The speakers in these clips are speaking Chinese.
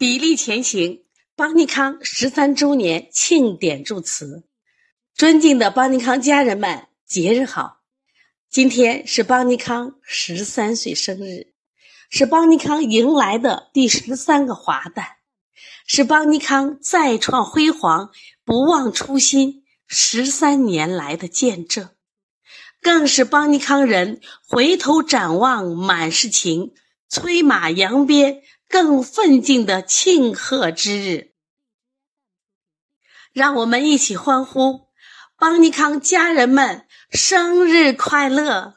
砥砺前行，邦尼康十三周年庆典祝词。尊敬的邦尼康家人们，节日好！今天是邦尼康十三岁生日，是邦尼康迎来的第十三个华诞，是邦尼康再创辉煌、不忘初心十三年来的见证。更是邦尼康人回头展望满是情，催马扬鞭更奋进的庆贺之日。让我们一起欢呼，邦尼康家人们生日快乐！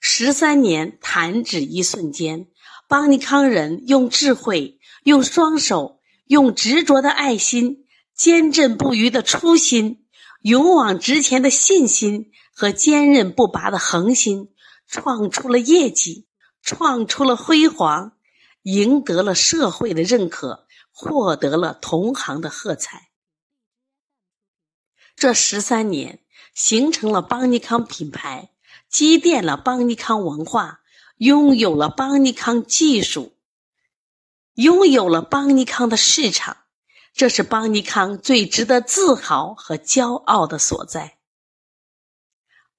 十三年弹指一瞬间，邦尼康人用智慧、用双手、用执着的爱心、坚韧不渝的初心、勇往直前的信心。和坚韧不拔的恒心，创出了业绩，创出了辉煌，赢得了社会的认可，获得了同行的喝彩。这十三年，形成了邦尼康品牌，积淀了邦尼康文化，拥有了邦尼康技术，拥有了邦尼康的市场，这是邦尼康最值得自豪和骄傲的所在。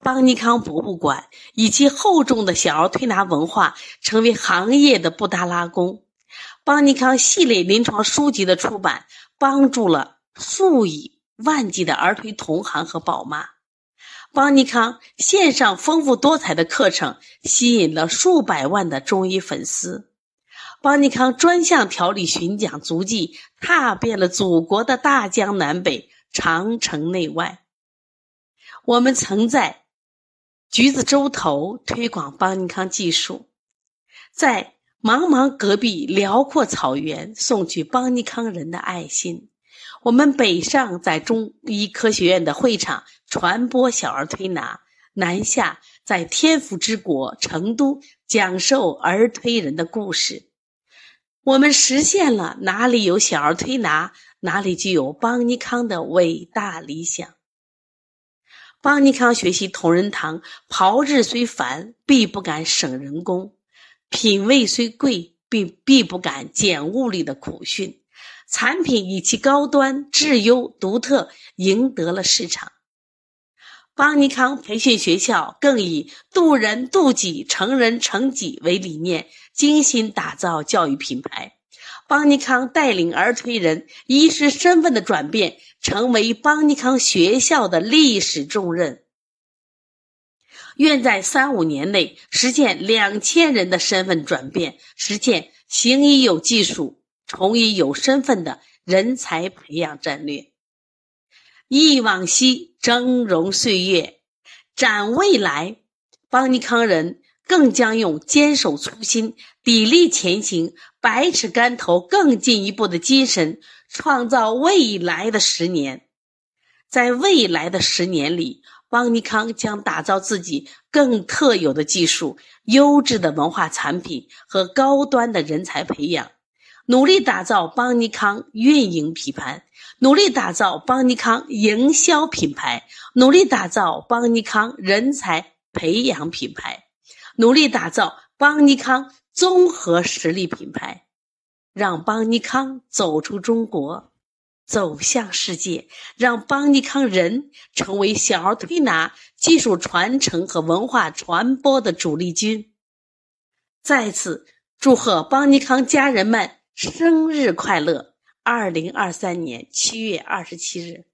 邦尼康博物馆以其厚重的小儿推拿文化，成为行业的布达拉宫。邦尼康系列临床书籍的出版，帮助了数以万计的儿推同行和宝妈。邦尼康线上丰富多彩的课程，吸引了数百万的中医粉丝。邦尼康专项调理巡讲足迹，踏遍了祖国的大江南北、长城内外。我们曾在。橘子洲头推广邦尼康技术，在茫茫戈壁辽阔草原送去邦尼康人的爱心。我们北上在中医科学院的会场传播小儿推拿，南下在天府之国成都讲授儿推人的故事。我们实现了哪里有小儿推拿，哪里就有邦尼康的伟大理想。邦尼康学习同仁堂，炮制虽繁，必不敢省人工；品味虽贵，必必不敢减物力的苦训。产品以其高端、质优、独特，赢得了市场。邦尼康培训学校更以渡人渡己、成人成己为理念，精心打造教育品牌。邦尼康带领儿推人医师身份的转变，成为邦尼康学校的历史重任。愿在三五年内实现两千人的身份转变，实现行医有技术、从医有身份的人才培养战略。忆往昔，峥嵘岁月，展未来，邦尼康人。更将用坚守初心、砥砺前行、百尺竿头更进一步的精神，创造未来的十年。在未来的十年里，邦尼康将打造自己更特有的技术、优质的文化产品和高端的人才培养，努力打造邦尼康运营品牌，努力打造邦尼康营销品牌，努力打造邦尼康人才培养品牌。努力打造邦尼康综合实力品牌，让邦尼康走出中国，走向世界，让邦尼康人成为小儿推拿技术传承和文化传播的主力军。再次祝贺邦尼康家人们生日快乐！二零二三年七月二十七日。